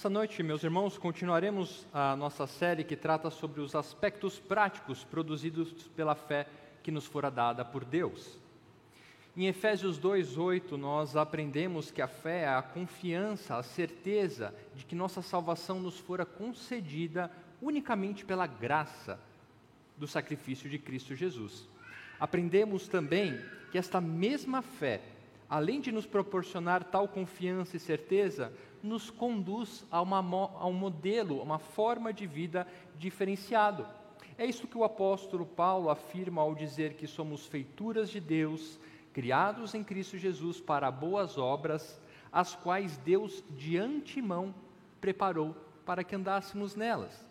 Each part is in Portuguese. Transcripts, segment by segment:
Nessa noite, meus irmãos, continuaremos a nossa série que trata sobre os aspectos práticos produzidos pela fé que nos fora dada por Deus. Em Efésios 2:8, nós aprendemos que a fé é a confiança, a certeza de que nossa salvação nos fora concedida unicamente pela graça do sacrifício de Cristo Jesus. Aprendemos também que esta mesma fé, além de nos proporcionar tal confiança e certeza, nos conduz a, uma, a um modelo, a uma forma de vida diferenciado. É isso que o apóstolo Paulo afirma ao dizer que somos feituras de Deus, criados em Cristo Jesus para boas obras, as quais Deus de antemão preparou para que andássemos nelas.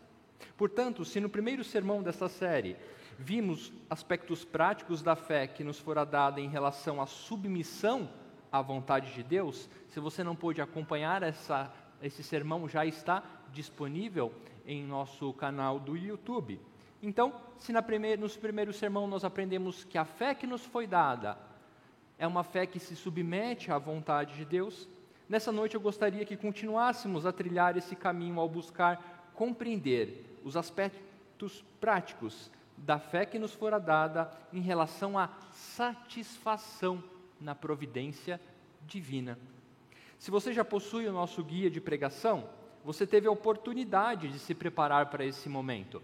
Portanto, se no primeiro sermão desta série vimos aspectos práticos da fé que nos fora dada em relação à submissão à vontade de Deus, se você não pôde acompanhar essa, esse sermão, já está disponível em nosso canal do YouTube. Então, se na primeira, nos primeiros sermão nós aprendemos que a fé que nos foi dada é uma fé que se submete à vontade de Deus, nessa noite eu gostaria que continuássemos a trilhar esse caminho ao buscar compreender os aspectos práticos da fé que nos fora dada em relação à satisfação na providência divina. Se você já possui o nosso guia de pregação, você teve a oportunidade de se preparar para esse momento.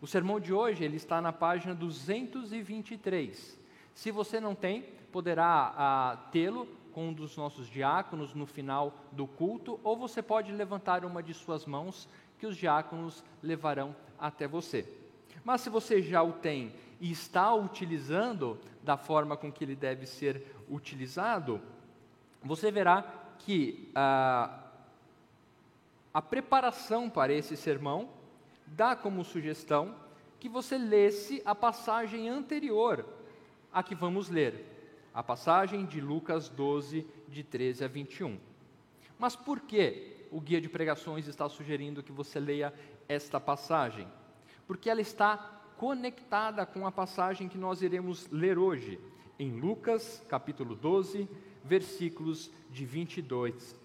O sermão de hoje ele está na página 223. Se você não tem, poderá ah, tê-lo com um dos nossos diáconos no final do culto, ou você pode levantar uma de suas mãos que os diáconos levarão até você. Mas se você já o tem e está utilizando da forma com que ele deve ser utilizado, você verá que ah, a preparação para esse sermão dá como sugestão que você lesse a passagem anterior a que vamos ler, a passagem de Lucas 12, de 13 a 21. Mas por que o guia de pregações está sugerindo que você leia esta passagem? Porque ela está conectada com a passagem que nós iremos ler hoje, em Lucas, capítulo 12, versículos de 22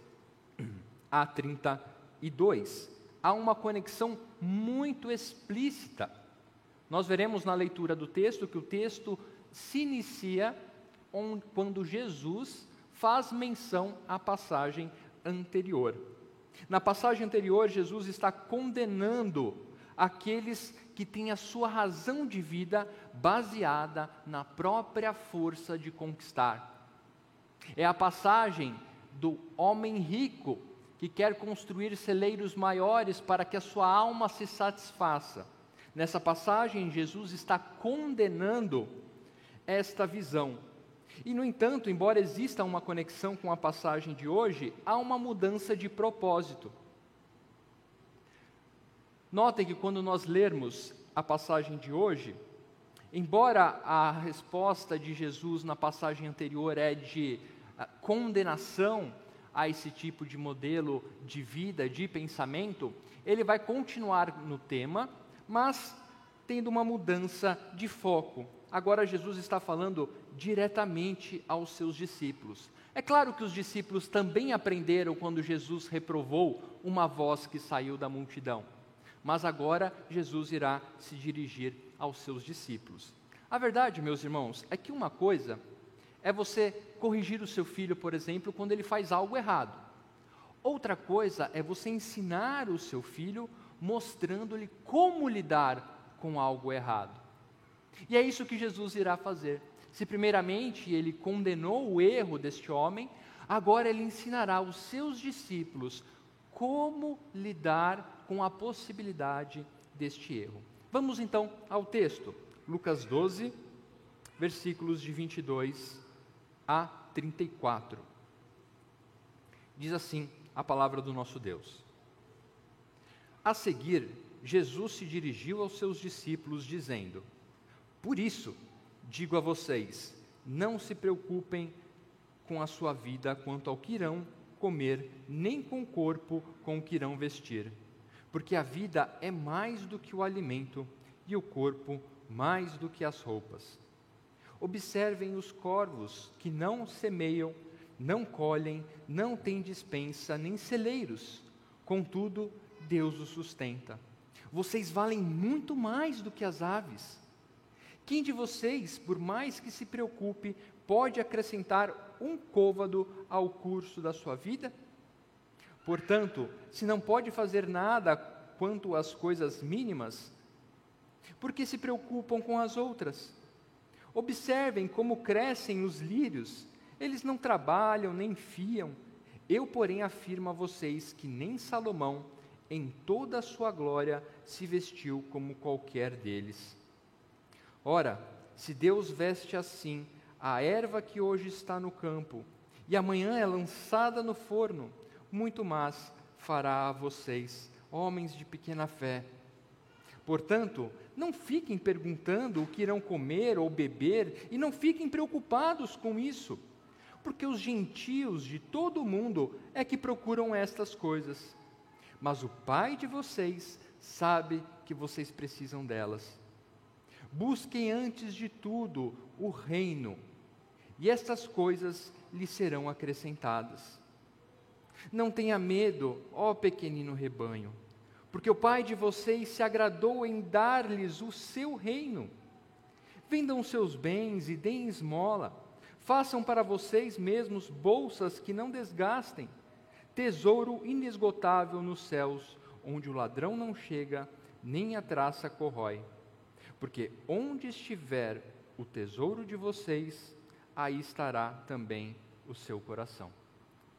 a 32. Há uma conexão muito explícita. Nós veremos na leitura do texto que o texto se inicia quando Jesus faz menção à passagem anterior. Na passagem anterior, Jesus está condenando aqueles que têm a sua razão de vida baseada na própria força de conquistar. É a passagem do homem rico que quer construir celeiros maiores para que a sua alma se satisfaça. Nessa passagem, Jesus está condenando esta visão. E, no entanto, embora exista uma conexão com a passagem de hoje, há uma mudança de propósito. Notem que quando nós lermos a passagem de hoje, embora a resposta de Jesus na passagem anterior é de ah, condenação a esse tipo de modelo de vida, de pensamento, ele vai continuar no tema, mas tendo uma mudança de foco. Agora Jesus está falando diretamente aos seus discípulos. É claro que os discípulos também aprenderam quando Jesus reprovou uma voz que saiu da multidão. Mas agora Jesus irá se dirigir aos seus discípulos. A verdade, meus irmãos, é que uma coisa é você corrigir o seu filho, por exemplo, quando ele faz algo errado. Outra coisa é você ensinar o seu filho mostrando-lhe como lidar com algo errado. E é isso que Jesus irá fazer. Se primeiramente ele condenou o erro deste homem, agora ele ensinará os seus discípulos como lidar com a possibilidade deste erro. Vamos então ao texto, Lucas 12, versículos de 22 a 34. Diz assim a palavra do nosso Deus. A seguir, Jesus se dirigiu aos seus discípulos, dizendo: Por isso, digo a vocês, não se preocupem com a sua vida quanto ao que irão comer, nem com o corpo com o que irão vestir porque a vida é mais do que o alimento e o corpo mais do que as roupas. Observem os corvos que não semeiam, não colhem, não têm dispensa, nem celeiros. contudo, Deus os sustenta. Vocês valem muito mais do que as aves. Quem de vocês, por mais que se preocupe, pode acrescentar um côvado ao curso da sua vida? Portanto, se não pode fazer nada quanto às coisas mínimas, por que se preocupam com as outras? Observem como crescem os lírios, eles não trabalham nem fiam. Eu, porém, afirmo a vocês que nem Salomão, em toda a sua glória, se vestiu como qualquer deles. Ora, se Deus veste assim a erva que hoje está no campo e amanhã é lançada no forno, muito mais fará a vocês, homens de pequena fé. Portanto, não fiquem perguntando o que irão comer ou beber e não fiquem preocupados com isso, porque os gentios de todo o mundo é que procuram estas coisas. Mas o Pai de vocês sabe que vocês precisam delas. Busquem antes de tudo o reino, e estas coisas lhes serão acrescentadas. Não tenha medo, ó pequenino rebanho, porque o Pai de vocês se agradou em dar-lhes o seu reino. Vendam seus bens e deem esmola. Façam para vocês mesmos bolsas que não desgastem, tesouro inesgotável nos céus, onde o ladrão não chega, nem a traça corrói porque onde estiver o tesouro de vocês, aí estará também o seu coração.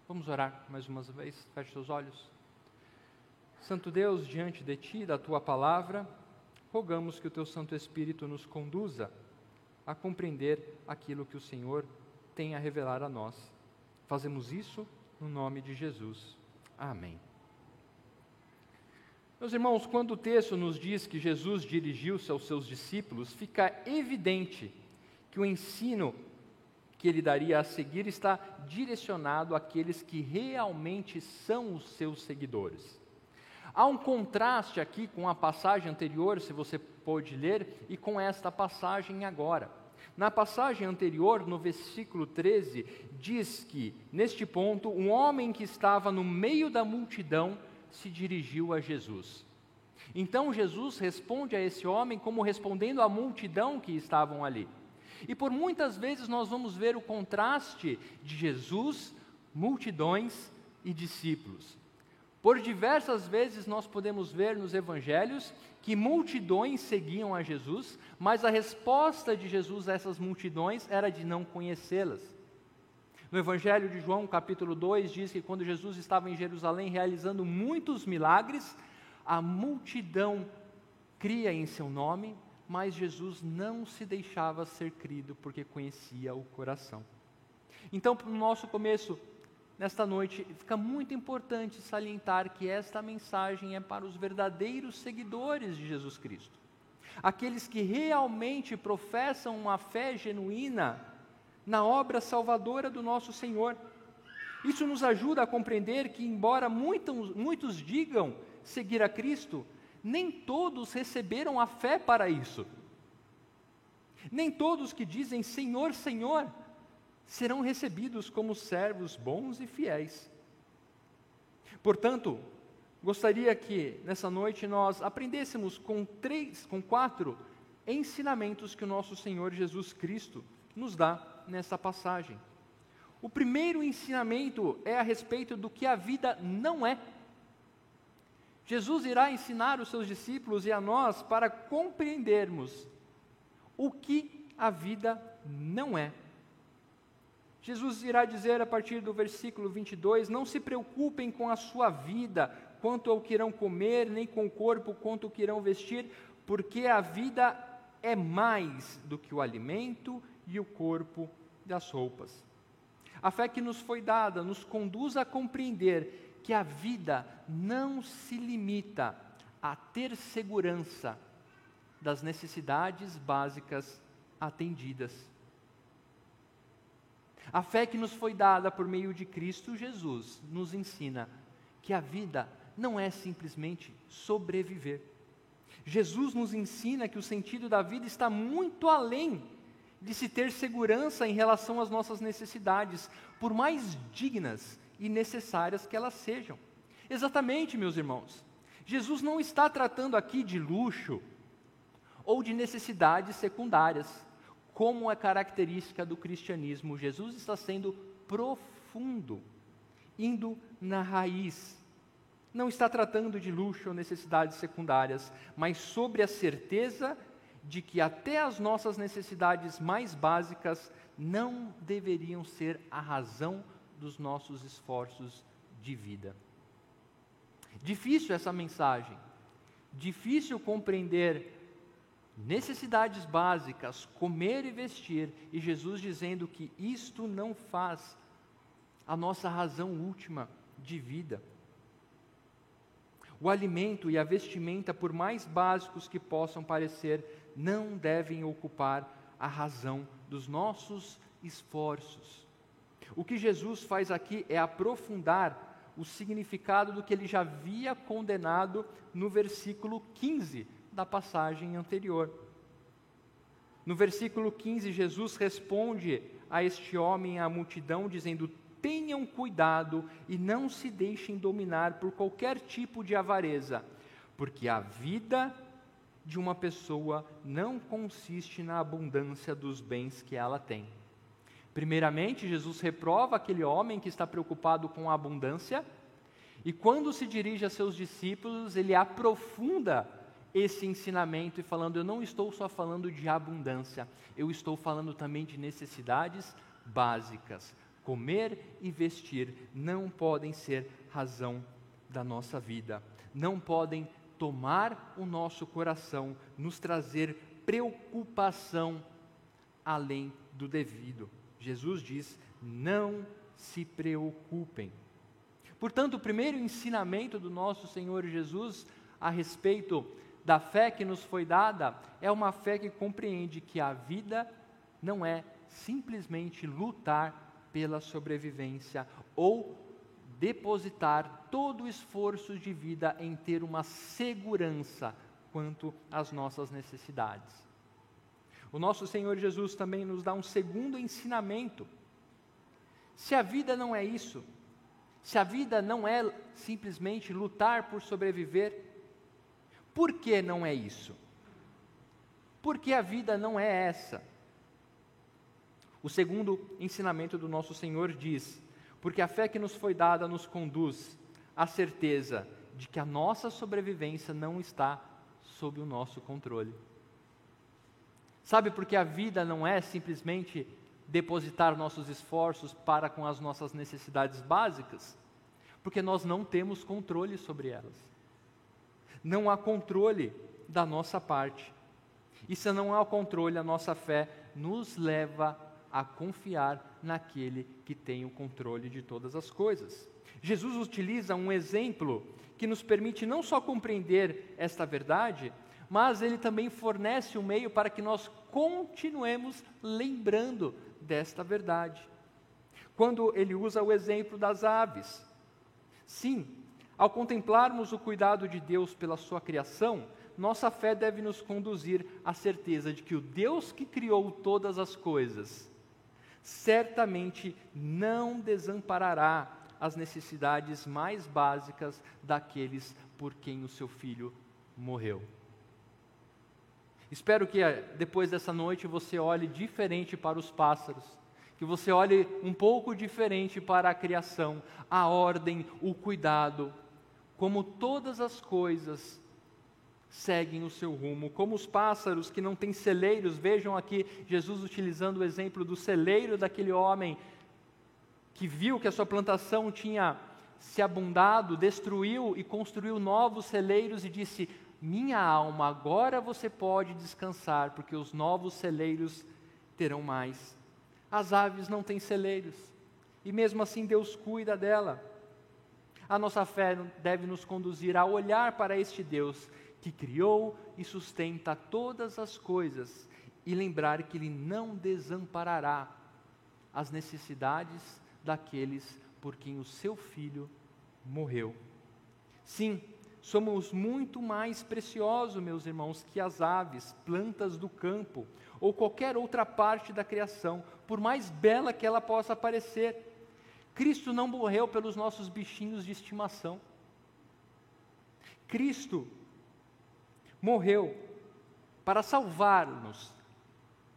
Vamos orar mais uma vez? Feche seus olhos. Santo Deus, diante de Ti, da Tua palavra, rogamos que o Teu Santo Espírito nos conduza a compreender aquilo que o Senhor tem a revelar a nós. Fazemos isso no nome de Jesus. Amém. Meus irmãos, quando o texto nos diz que Jesus dirigiu-se aos seus discípulos, fica evidente que o ensino que ele daria a seguir está direcionado àqueles que realmente são os seus seguidores. Há um contraste aqui com a passagem anterior, se você pode ler, e com esta passagem agora. Na passagem anterior, no versículo 13, diz que, neste ponto, um homem que estava no meio da multidão se dirigiu a Jesus. Então Jesus responde a esse homem como respondendo à multidão que estavam ali. E por muitas vezes nós vamos ver o contraste de Jesus, multidões e discípulos. Por diversas vezes nós podemos ver nos evangelhos que multidões seguiam a Jesus, mas a resposta de Jesus a essas multidões era de não conhecê-las. No Evangelho de João, capítulo 2, diz que quando Jesus estava em Jerusalém realizando muitos milagres, a multidão cria em seu nome, mas Jesus não se deixava ser crido porque conhecia o coração. Então, no nosso começo, nesta noite, fica muito importante salientar que esta mensagem é para os verdadeiros seguidores de Jesus Cristo. Aqueles que realmente professam uma fé genuína na obra salvadora do nosso Senhor. Isso nos ajuda a compreender que, embora muitos, muitos digam seguir a Cristo, nem todos receberam a fé para isso. Nem todos que dizem Senhor, Senhor, serão recebidos como servos bons e fiéis. Portanto, gostaria que nessa noite nós aprendêssemos com três, com quatro ensinamentos que o nosso Senhor Jesus Cristo nos dá nessa passagem. O primeiro ensinamento é a respeito do que a vida não é. Jesus irá ensinar os seus discípulos e a nós para compreendermos o que a vida não é. Jesus irá dizer a partir do versículo 22: Não se preocupem com a sua vida, quanto ao que irão comer, nem com o corpo, quanto ao que irão vestir, porque a vida é mais do que o alimento e o corpo das roupas. A fé que nos foi dada nos conduz a compreender que a vida não se limita a ter segurança das necessidades básicas atendidas. A fé que nos foi dada por meio de Cristo Jesus nos ensina que a vida não é simplesmente sobreviver. Jesus nos ensina que o sentido da vida está muito além de se ter segurança em relação às nossas necessidades, por mais dignas e necessárias que elas sejam. Exatamente, meus irmãos. Jesus não está tratando aqui de luxo ou de necessidades secundárias, como é característica do cristianismo. Jesus está sendo profundo, indo na raiz. Não está tratando de luxo ou necessidades secundárias, mas sobre a certeza de que até as nossas necessidades mais básicas não deveriam ser a razão dos nossos esforços de vida. Difícil essa mensagem, difícil compreender necessidades básicas, comer e vestir, e Jesus dizendo que isto não faz a nossa razão última de vida. O alimento e a vestimenta, por mais básicos que possam parecer, não devem ocupar a razão dos nossos esforços. O que Jesus faz aqui é aprofundar o significado do que ele já havia condenado no versículo 15 da passagem anterior. No versículo 15, Jesus responde a este homem e à multidão, dizendo: Tenham cuidado e não se deixem dominar por qualquer tipo de avareza, porque a vida de uma pessoa não consiste na abundância dos bens que ela tem. Primeiramente, Jesus reprova aquele homem que está preocupado com a abundância, e quando se dirige a seus discípulos, ele aprofunda esse ensinamento e falando: Eu não estou só falando de abundância, eu estou falando também de necessidades básicas. Comer e vestir não podem ser razão da nossa vida, não podem tomar o nosso coração, nos trazer preocupação além do devido. Jesus diz: não se preocupem. Portanto, o primeiro ensinamento do nosso Senhor Jesus a respeito da fé que nos foi dada é uma fé que compreende que a vida não é simplesmente lutar pela sobrevivência ou depositar todo o esforço de vida em ter uma segurança quanto às nossas necessidades. O nosso Senhor Jesus também nos dá um segundo ensinamento. Se a vida não é isso, se a vida não é simplesmente lutar por sobreviver, por que não é isso? Porque a vida não é essa. O segundo ensinamento do nosso Senhor diz: porque a fé que nos foi dada nos conduz à certeza de que a nossa sobrevivência não está sob o nosso controle. Sabe por que a vida não é simplesmente depositar nossos esforços para com as nossas necessidades básicas? Porque nós não temos controle sobre elas não há controle da nossa parte. E se não há controle, a nossa fé nos leva a confiar naquele que tem o controle de todas as coisas. Jesus utiliza um exemplo que nos permite não só compreender esta verdade, mas ele também fornece um meio para que nós continuemos lembrando desta verdade. Quando ele usa o exemplo das aves. Sim, ao contemplarmos o cuidado de Deus pela sua criação, nossa fé deve nos conduzir à certeza de que o Deus que criou todas as coisas certamente não desamparará as necessidades mais básicas daqueles por quem o seu filho morreu. Espero que eh, depois dessa noite você olhe diferente para os pássaros, que você olhe um pouco diferente para a criação, a ordem, o cuidado, como todas as coisas seguem o seu rumo, como os pássaros que não têm celeiros, vejam aqui Jesus utilizando o exemplo do celeiro daquele homem que viu que a sua plantação tinha se abundado, destruiu e construiu novos celeiros e disse: Minha alma, agora você pode descansar, porque os novos celeiros terão mais. As aves não têm celeiros, e mesmo assim Deus cuida dela a nossa fé deve nos conduzir a olhar para este Deus que criou e sustenta todas as coisas e lembrar que Ele não desamparará as necessidades daqueles por quem o seu filho morreu. Sim, somos muito mais preciosos, meus irmãos, que as aves, plantas do campo ou qualquer outra parte da criação, por mais bela que ela possa parecer. Cristo não morreu pelos nossos bichinhos de estimação. Cristo morreu para salvar-nos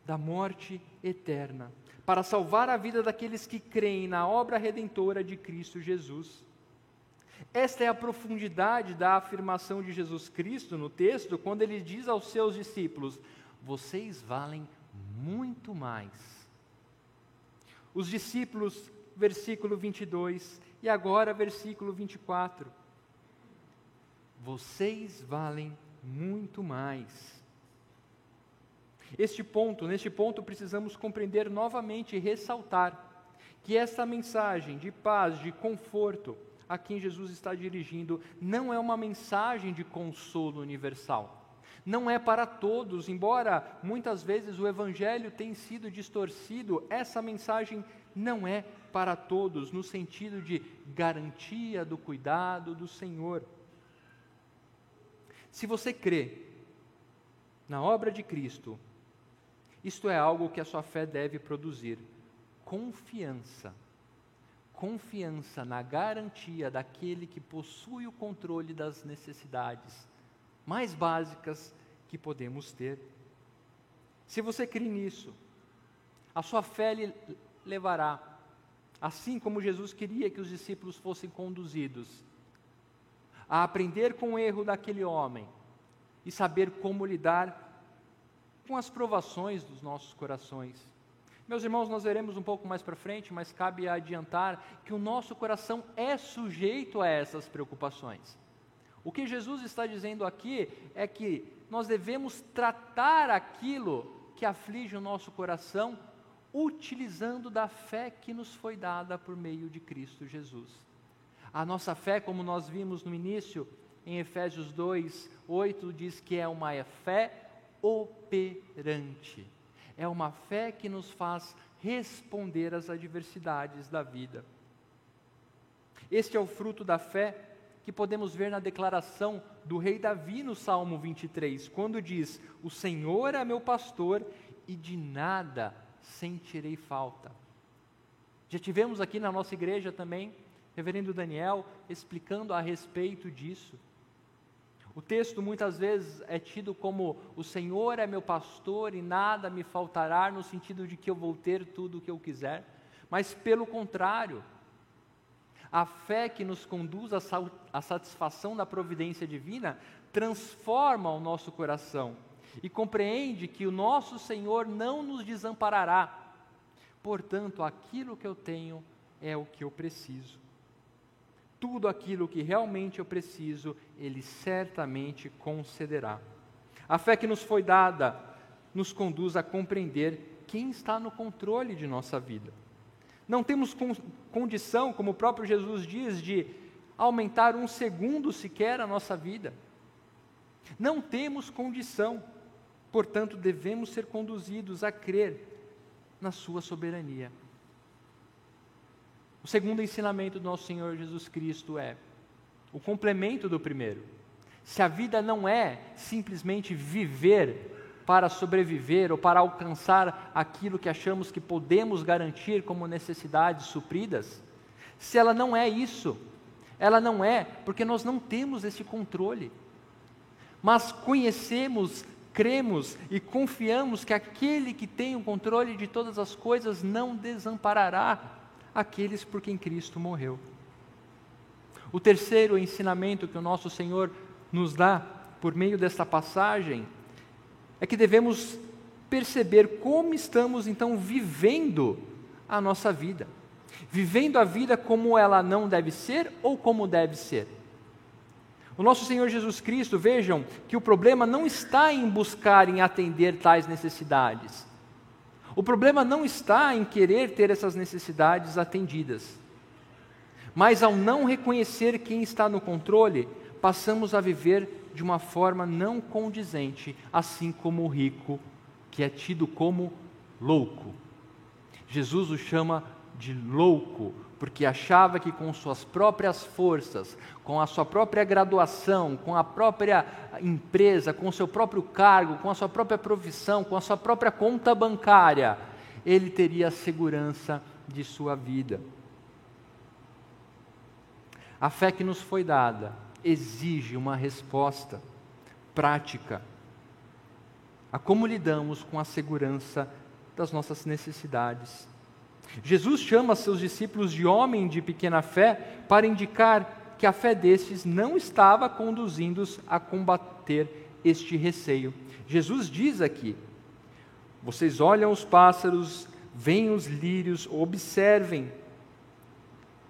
da morte eterna, para salvar a vida daqueles que creem na obra redentora de Cristo Jesus. Esta é a profundidade da afirmação de Jesus Cristo no texto, quando ele diz aos seus discípulos: Vocês valem muito mais. Os discípulos, versículo 22, e agora versículo 24. Vocês valem muito mais. Este ponto, neste ponto, precisamos compreender novamente e ressaltar que essa mensagem de paz, de conforto, a quem Jesus está dirigindo, não é uma mensagem de consolo universal. Não é para todos, embora muitas vezes o Evangelho tenha sido distorcido, essa mensagem não é para todos, no sentido de garantia do cuidado do Senhor. Se você crê na obra de Cristo, isto é algo que a sua fé deve produzir: confiança. Confiança na garantia daquele que possui o controle das necessidades mais básicas que podemos ter. Se você crê nisso, a sua fé lhe levará, assim como Jesus queria que os discípulos fossem conduzidos, a aprender com o erro daquele homem e saber como lidar com as provações dos nossos corações. Meus irmãos, nós veremos um pouco mais para frente, mas cabe adiantar que o nosso coração é sujeito a essas preocupações. O que Jesus está dizendo aqui é que nós devemos tratar aquilo que aflige o nosso coração utilizando da fé que nos foi dada por meio de Cristo Jesus. A nossa fé, como nós vimos no início, em Efésios 2, 8, diz que é uma fé operante. É uma fé que nos faz responder às adversidades da vida. Este é o fruto da fé que podemos ver na declaração do rei Davi no Salmo 23, quando diz: O Senhor é meu pastor e de nada sentirei falta. Já tivemos aqui na nossa igreja também, reverendo Daniel, explicando a respeito disso. O texto muitas vezes é tido como: O Senhor é meu pastor e nada me faltará, no sentido de que eu vou ter tudo o que eu quiser. Mas, pelo contrário, a fé que nos conduz à satisfação da providência divina transforma o nosso coração e compreende que o nosso Senhor não nos desamparará. Portanto, aquilo que eu tenho é o que eu preciso tudo aquilo que realmente eu preciso, Ele certamente concederá. A fé que nos foi dada nos conduz a compreender quem está no controle de nossa vida. Não temos con condição, como o próprio Jesus diz, de aumentar um segundo sequer a nossa vida. Não temos condição, portanto, devemos ser conduzidos a crer na Sua soberania. O segundo ensinamento do nosso Senhor Jesus Cristo é o complemento do primeiro. Se a vida não é simplesmente viver para sobreviver ou para alcançar aquilo que achamos que podemos garantir como necessidades supridas, se ela não é isso, ela não é porque nós não temos esse controle. Mas conhecemos, cremos e confiamos que aquele que tem o controle de todas as coisas não desamparará aqueles por quem Cristo morreu. O terceiro ensinamento que o nosso Senhor nos dá por meio desta passagem é que devemos perceber como estamos então vivendo a nossa vida. Vivendo a vida como ela não deve ser ou como deve ser. O nosso Senhor Jesus Cristo, vejam que o problema não está em buscar em atender tais necessidades, o problema não está em querer ter essas necessidades atendidas. Mas ao não reconhecer quem está no controle, passamos a viver de uma forma não condizente, assim como o rico, que é tido como louco. Jesus o chama de louco, porque achava que com suas próprias forças, com a sua própria graduação, com a própria empresa, com o seu próprio cargo, com a sua própria profissão, com a sua própria conta bancária, ele teria a segurança de sua vida. A fé que nos foi dada exige uma resposta prática a como lidamos com a segurança das nossas necessidades. Jesus chama seus discípulos de homem de pequena fé para indicar que a fé destes não estava conduzindo-os a combater este receio. Jesus diz aqui: vocês olham os pássaros, veem os lírios, observem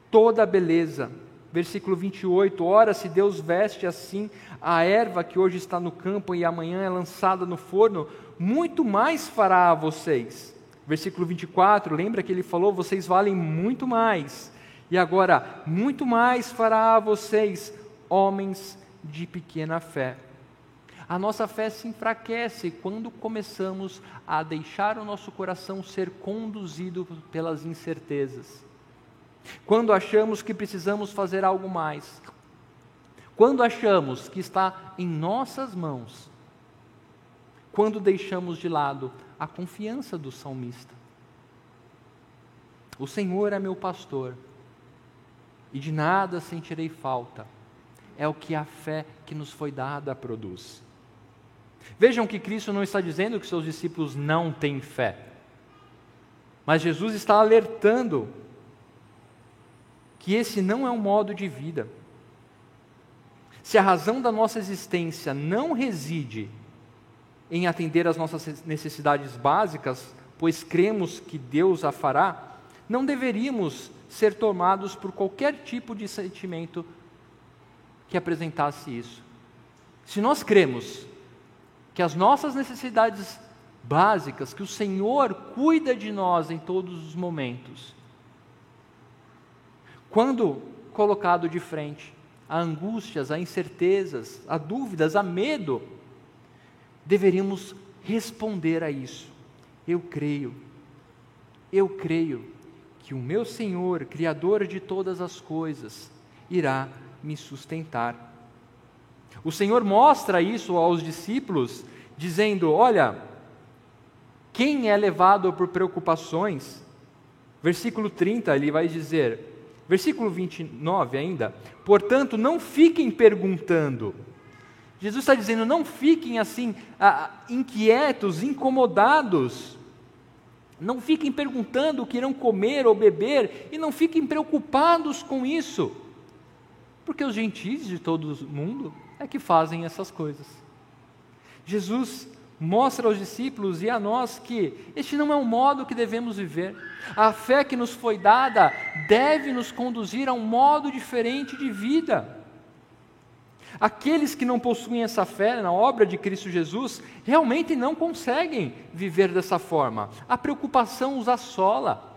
toda a beleza. Versículo 28: Ora, se Deus veste assim a erva que hoje está no campo e amanhã é lançada no forno, muito mais fará a vocês. Versículo 24, lembra que ele falou: vocês valem muito mais. E agora, muito mais fará a vocês, homens de pequena fé. A nossa fé se enfraquece quando começamos a deixar o nosso coração ser conduzido pelas incertezas. Quando achamos que precisamos fazer algo mais. Quando achamos que está em nossas mãos. Quando deixamos de lado a confiança do salmista. O Senhor é meu pastor, e de nada sentirei falta. É o que a fé que nos foi dada produz. Vejam que Cristo não está dizendo que seus discípulos não têm fé, mas Jesus está alertando que esse não é um modo de vida. Se a razão da nossa existência não reside em atender às nossas necessidades básicas, pois cremos que Deus a fará, não deveríamos ser tomados por qualquer tipo de sentimento que apresentasse isso. Se nós cremos que as nossas necessidades básicas, que o Senhor cuida de nós em todos os momentos, quando colocado de frente a angústias, a incertezas, a dúvidas, a medo, deveríamos responder a isso. Eu creio, eu creio que o meu Senhor, Criador de todas as coisas, irá me sustentar. O Senhor mostra isso aos discípulos, dizendo: Olha, quem é levado por preocupações, versículo 30, ele vai dizer, versículo 29 ainda, portanto, não fiquem perguntando, Jesus está dizendo: não fiquem assim, inquietos, incomodados. Não fiquem perguntando o que irão comer ou beber, e não fiquem preocupados com isso, porque os gentis de todo o mundo é que fazem essas coisas. Jesus mostra aos discípulos e a nós que este não é o modo que devemos viver. A fé que nos foi dada deve nos conduzir a um modo diferente de vida. Aqueles que não possuem essa fé na obra de Cristo Jesus realmente não conseguem viver dessa forma. A preocupação os assola,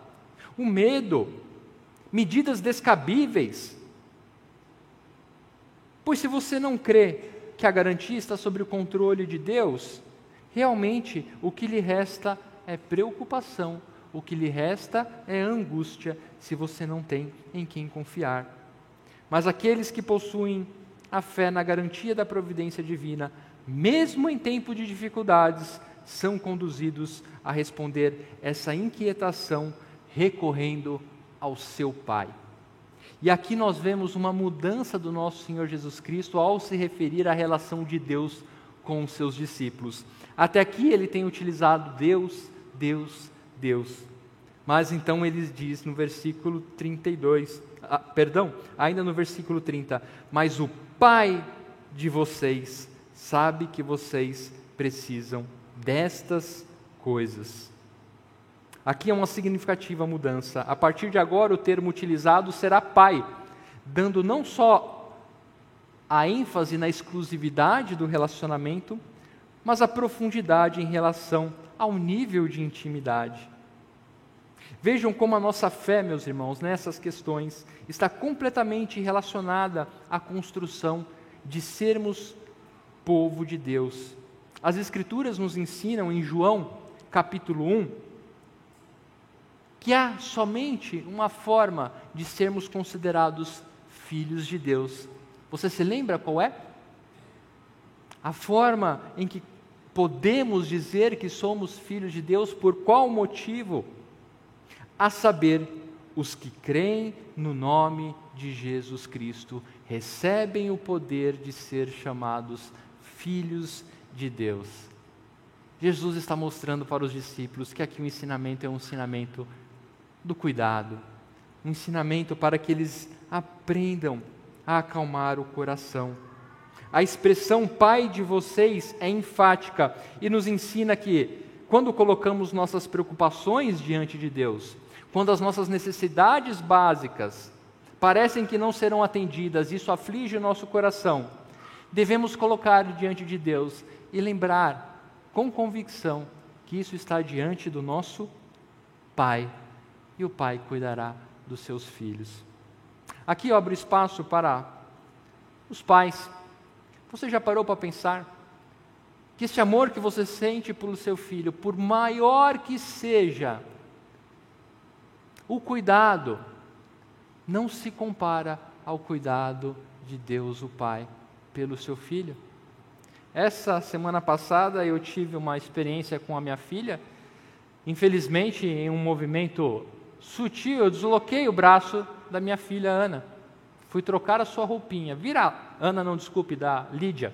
o medo, medidas descabíveis. Pois se você não crê que a garantia está sob o controle de Deus, realmente o que lhe resta é preocupação, o que lhe resta é angústia, se você não tem em quem confiar. Mas aqueles que possuem a fé na garantia da providência divina, mesmo em tempo de dificuldades, são conduzidos a responder essa inquietação recorrendo ao seu Pai. E aqui nós vemos uma mudança do nosso Senhor Jesus Cristo ao se referir à relação de Deus com os seus discípulos. Até aqui ele tem utilizado Deus, Deus, Deus. Mas então ele diz no versículo 32, ah, perdão, ainda no versículo 30, mas o Pai de vocês sabe que vocês precisam destas coisas. Aqui é uma significativa mudança. A partir de agora, o termo utilizado será Pai, dando não só a ênfase na exclusividade do relacionamento, mas a profundidade em relação ao nível de intimidade. Vejam como a nossa fé, meus irmãos, nessas questões está completamente relacionada à construção de sermos povo de Deus. As Escrituras nos ensinam em João, capítulo 1, que há somente uma forma de sermos considerados filhos de Deus. Você se lembra qual é? A forma em que podemos dizer que somos filhos de Deus, por qual motivo? A saber, os que creem no nome de Jesus Cristo recebem o poder de ser chamados filhos de Deus. Jesus está mostrando para os discípulos que aqui o ensinamento é um ensinamento do cuidado, um ensinamento para que eles aprendam a acalmar o coração. A expressão Pai de vocês é enfática e nos ensina que, quando colocamos nossas preocupações diante de Deus, quando as nossas necessidades básicas parecem que não serão atendidas, isso aflige o nosso coração, devemos colocar diante de Deus e lembrar com convicção que isso está diante do nosso Pai e o Pai cuidará dos seus filhos. Aqui eu abro espaço para os pais. Você já parou para pensar que esse amor que você sente pelo seu filho, por maior que seja, o cuidado não se compara ao cuidado de Deus, o Pai, pelo seu filho. Essa semana passada eu tive uma experiência com a minha filha. Infelizmente, em um movimento sutil, eu desloquei o braço da minha filha Ana. Fui trocar a sua roupinha, virar. Ana, não desculpe, da Lídia.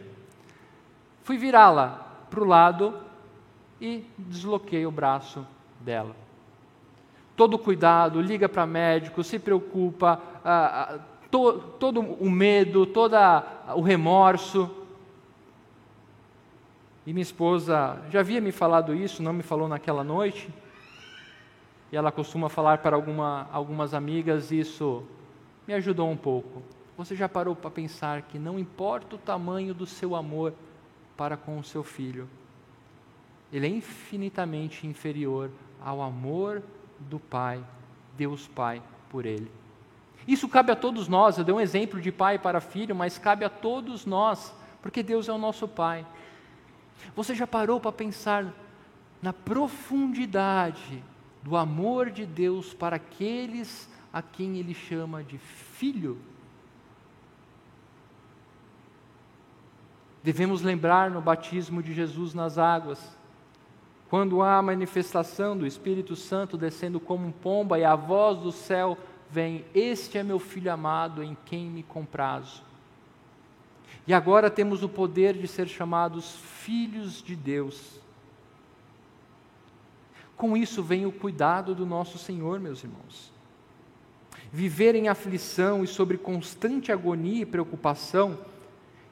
Fui virá-la para o lado e desloquei o braço dela todo cuidado, liga para médico, se preocupa, ah, ah, to, todo o medo, todo o remorso. E minha esposa já havia me falado isso, não me falou naquela noite. E ela costuma falar para alguma, algumas amigas, isso me ajudou um pouco. Você já parou para pensar que não importa o tamanho do seu amor para com o seu filho, ele é infinitamente inferior ao amor do Pai, Deus Pai, por ele. Isso cabe a todos nós. Eu dei um exemplo de pai para filho, mas cabe a todos nós, porque Deus é o nosso Pai. Você já parou para pensar na profundidade do amor de Deus para aqueles a quem Ele chama de filho? Devemos lembrar no batismo de Jesus nas águas quando há a manifestação do Espírito Santo descendo como um pomba e a voz do céu vem: Este é meu filho amado em quem me comprazo. E agora temos o poder de ser chamados filhos de Deus. Com isso vem o cuidado do nosso Senhor, meus irmãos. Viver em aflição e sobre constante agonia e preocupação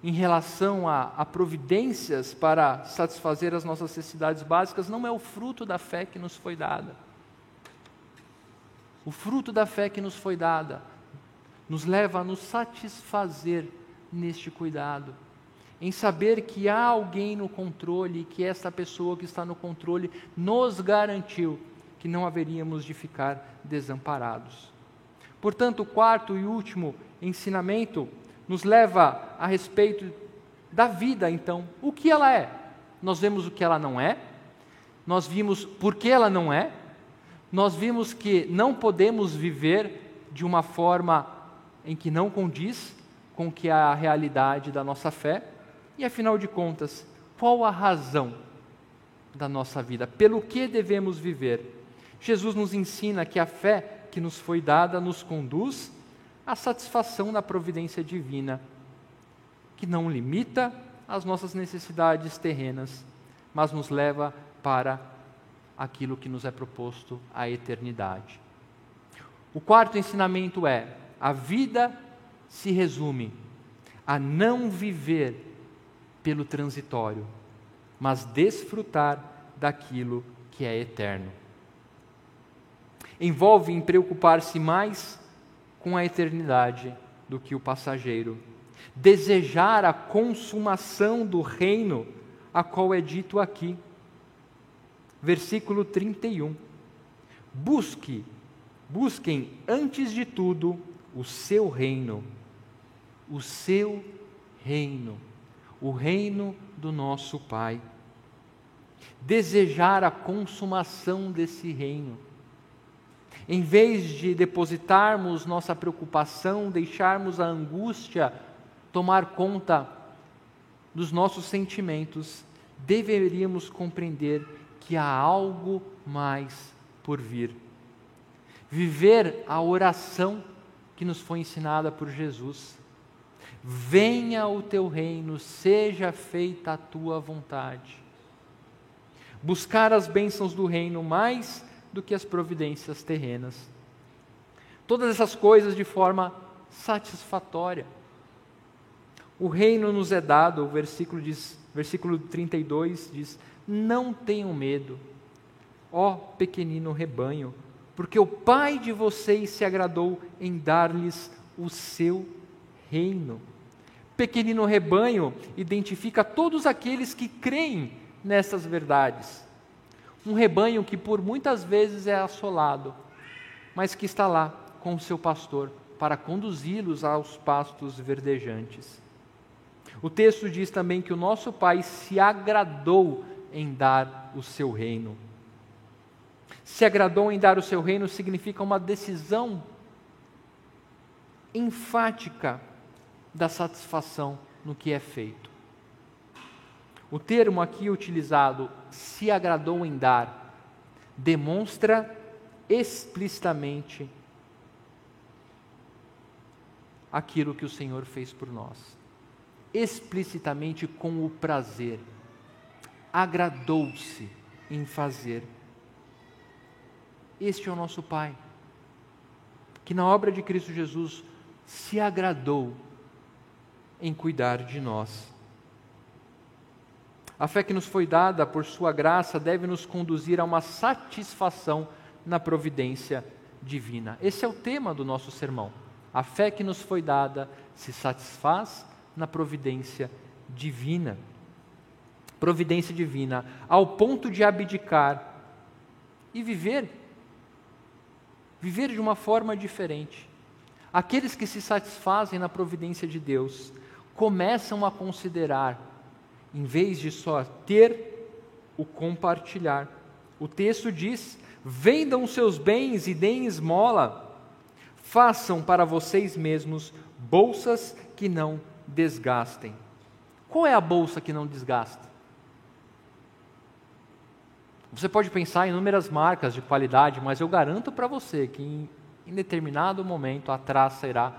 em relação a, a, providências para satisfazer as nossas necessidades básicas não é o fruto da fé que nos foi dada. O fruto da fé que nos foi dada nos leva a nos satisfazer neste cuidado, em saber que há alguém no controle e que essa pessoa que está no controle nos garantiu que não haveríamos de ficar desamparados. Portanto, o quarto e último ensinamento nos leva a respeito da vida, então. O que ela é? Nós vemos o que ela não é, nós vimos por que ela não é, nós vimos que não podemos viver de uma forma em que não condiz com que é a realidade da nossa fé, e afinal de contas, qual a razão da nossa vida? Pelo que devemos viver? Jesus nos ensina que a fé que nos foi dada nos conduz a satisfação da providência divina, que não limita as nossas necessidades terrenas, mas nos leva para aquilo que nos é proposto a eternidade. O quarto ensinamento é: a vida se resume a não viver pelo transitório, mas desfrutar daquilo que é eterno. Envolve em preocupar-se mais com a eternidade do que o passageiro. Desejar a consumação do reino, a qual é dito aqui. Versículo 31. Busque, busquem antes de tudo o seu reino, o seu reino, o reino do nosso Pai. Desejar a consumação desse reino em vez de depositarmos nossa preocupação, deixarmos a angústia tomar conta dos nossos sentimentos, deveríamos compreender que há algo mais por vir. viver a oração que nos foi ensinada por Jesus. Venha o teu reino, seja feita a tua vontade. Buscar as bênçãos do reino mais do que as providências terrenas. Todas essas coisas de forma satisfatória. O reino nos é dado, o versículo, diz, versículo 32 diz: Não tenham medo, ó pequenino rebanho, porque o Pai de vocês se agradou em dar-lhes o seu reino. Pequenino rebanho identifica todos aqueles que creem nessas verdades. Um rebanho que por muitas vezes é assolado, mas que está lá com o seu pastor para conduzi-los aos pastos verdejantes. O texto diz também que o nosso Pai se agradou em dar o seu reino. Se agradou em dar o seu reino significa uma decisão enfática da satisfação no que é feito. O termo aqui utilizado, se agradou em dar, demonstra explicitamente aquilo que o Senhor fez por nós. Explicitamente com o prazer. Agradou-se em fazer. Este é o nosso Pai, que na obra de Cristo Jesus se agradou em cuidar de nós. A fé que nos foi dada por Sua graça deve nos conduzir a uma satisfação na providência divina. Esse é o tema do nosso sermão. A fé que nos foi dada se satisfaz na providência divina. Providência divina, ao ponto de abdicar e viver, viver de uma forma diferente. Aqueles que se satisfazem na providência de Deus começam a considerar, em vez de só ter, o compartilhar. O texto diz: vendam seus bens e deem esmola Façam para vocês mesmos bolsas que não desgastem. Qual é a bolsa que não desgasta? Você pode pensar em inúmeras marcas de qualidade, mas eu garanto para você que em, em, determinado momento a traça irá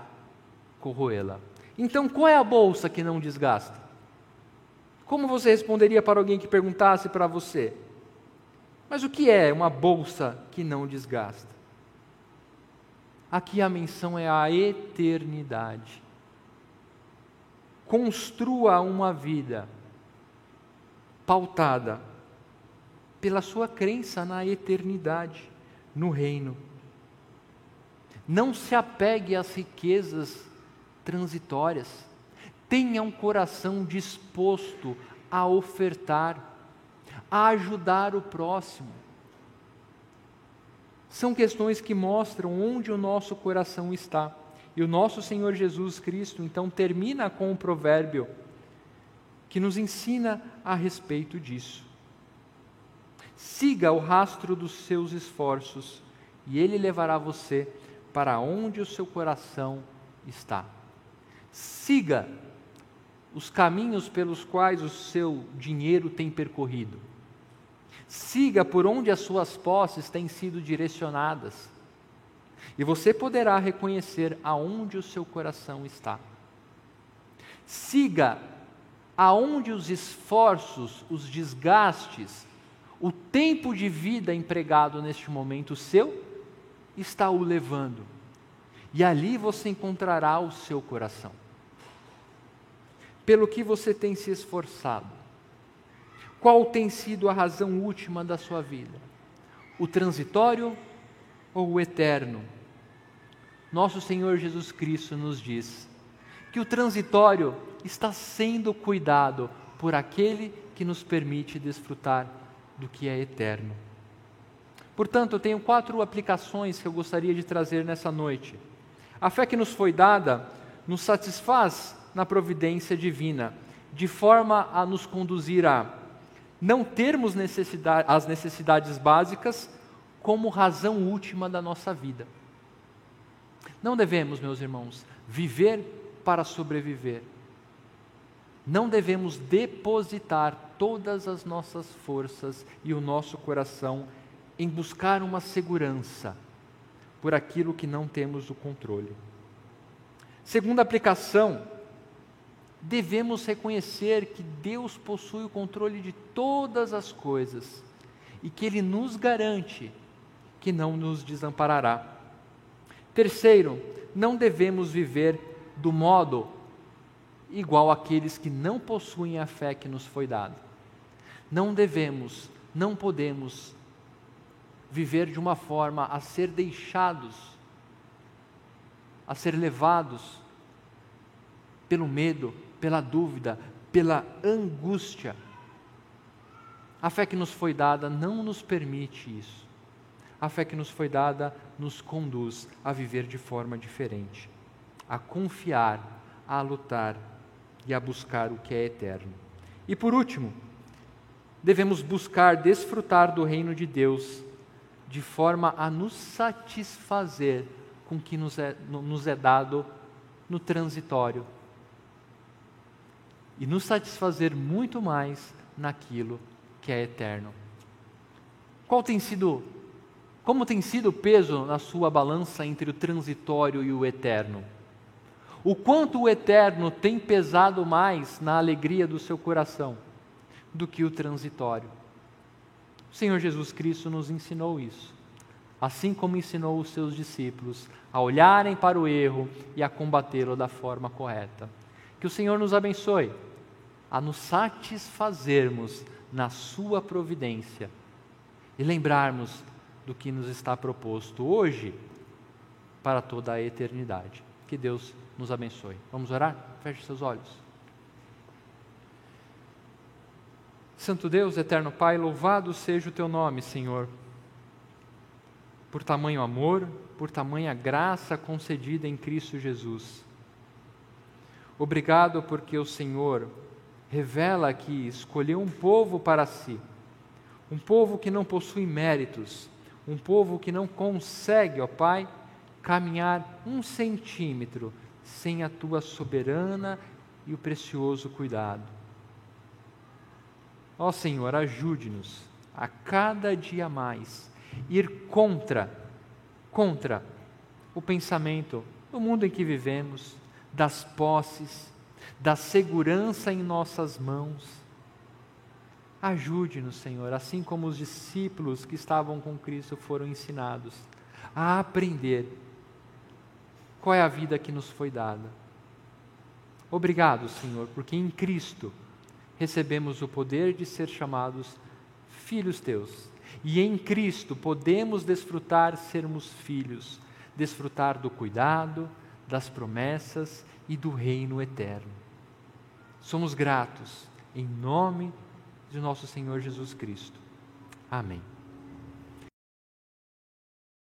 corroê-la. Então, qual é a bolsa que não desgasta? Como você responderia para alguém que perguntasse para você? Mas o que é uma bolsa que não desgasta? Aqui a menção é a eternidade. Construa uma vida pautada pela sua crença na eternidade, no reino. Não se apegue às riquezas transitórias. Tenha um coração disposto a ofertar, a ajudar o próximo são questões que mostram onde o nosso coração está. E o nosso Senhor Jesus Cristo, então, termina com um provérbio que nos ensina a respeito disso. Siga o rastro dos seus esforços, e ele levará você para onde o seu coração está. Siga os caminhos pelos quais o seu dinheiro tem percorrido. Siga por onde as suas posses têm sido direcionadas, e você poderá reconhecer aonde o seu coração está. Siga aonde os esforços, os desgastes, o tempo de vida empregado neste momento seu está o levando. E ali você encontrará o seu coração. Pelo que você tem se esforçado qual tem sido a razão última da sua vida? O transitório ou o eterno? Nosso Senhor Jesus Cristo nos diz que o transitório está sendo cuidado por aquele que nos permite desfrutar do que é eterno. Portanto, eu tenho quatro aplicações que eu gostaria de trazer nessa noite. A fé que nos foi dada nos satisfaz na providência divina, de forma a nos conduzir a não termos necessidade, as necessidades básicas como razão última da nossa vida. Não devemos, meus irmãos, viver para sobreviver. Não devemos depositar todas as nossas forças e o nosso coração em buscar uma segurança, por aquilo que não temos o controle. Segunda aplicação, devemos reconhecer que Deus possui o controle de todas as coisas e que Ele nos garante que não nos desamparará. Terceiro, não devemos viver do modo igual àqueles que não possuem a fé que nos foi dada. Não devemos, não podemos viver de uma forma a ser deixados, a ser levados pelo medo, pela dúvida, pela angústia. A fé que nos foi dada não nos permite isso. A fé que nos foi dada nos conduz a viver de forma diferente, a confiar, a lutar e a buscar o que é eterno. E por último, devemos buscar desfrutar do reino de Deus de forma a nos satisfazer com o que nos é, nos é dado no transitório e nos satisfazer muito mais naquilo que é eterno. Qual tem sido, como tem sido o peso na sua balança entre o transitório e o eterno? O quanto o eterno tem pesado mais na alegria do seu coração do que o transitório? O Senhor Jesus Cristo nos ensinou isso, assim como ensinou os seus discípulos a olharem para o erro e a combatê-lo da forma correta. Que o Senhor nos abençoe a nos satisfazermos na Sua providência e lembrarmos do que nos está proposto hoje para toda a eternidade. Que Deus nos abençoe. Vamos orar? Feche seus olhos. Santo Deus, eterno Pai, louvado seja o teu nome, Senhor, por tamanho amor, por tamanha graça concedida em Cristo Jesus. Obrigado porque o Senhor revela que escolheu um povo para si, um povo que não possui méritos, um povo que não consegue, ó Pai, caminhar um centímetro sem a tua soberana e o precioso cuidado. Ó Senhor, ajude-nos a cada dia mais ir contra, contra o pensamento do mundo em que vivemos, das posses, da segurança em nossas mãos. Ajude-nos, Senhor, assim como os discípulos que estavam com Cristo foram ensinados a aprender qual é a vida que nos foi dada. Obrigado, Senhor, porque em Cristo recebemos o poder de ser chamados filhos teus. E em Cristo podemos desfrutar sermos filhos, desfrutar do cuidado, das promessas e do reino eterno. Somos gratos em nome de nosso Senhor Jesus Cristo. Amém.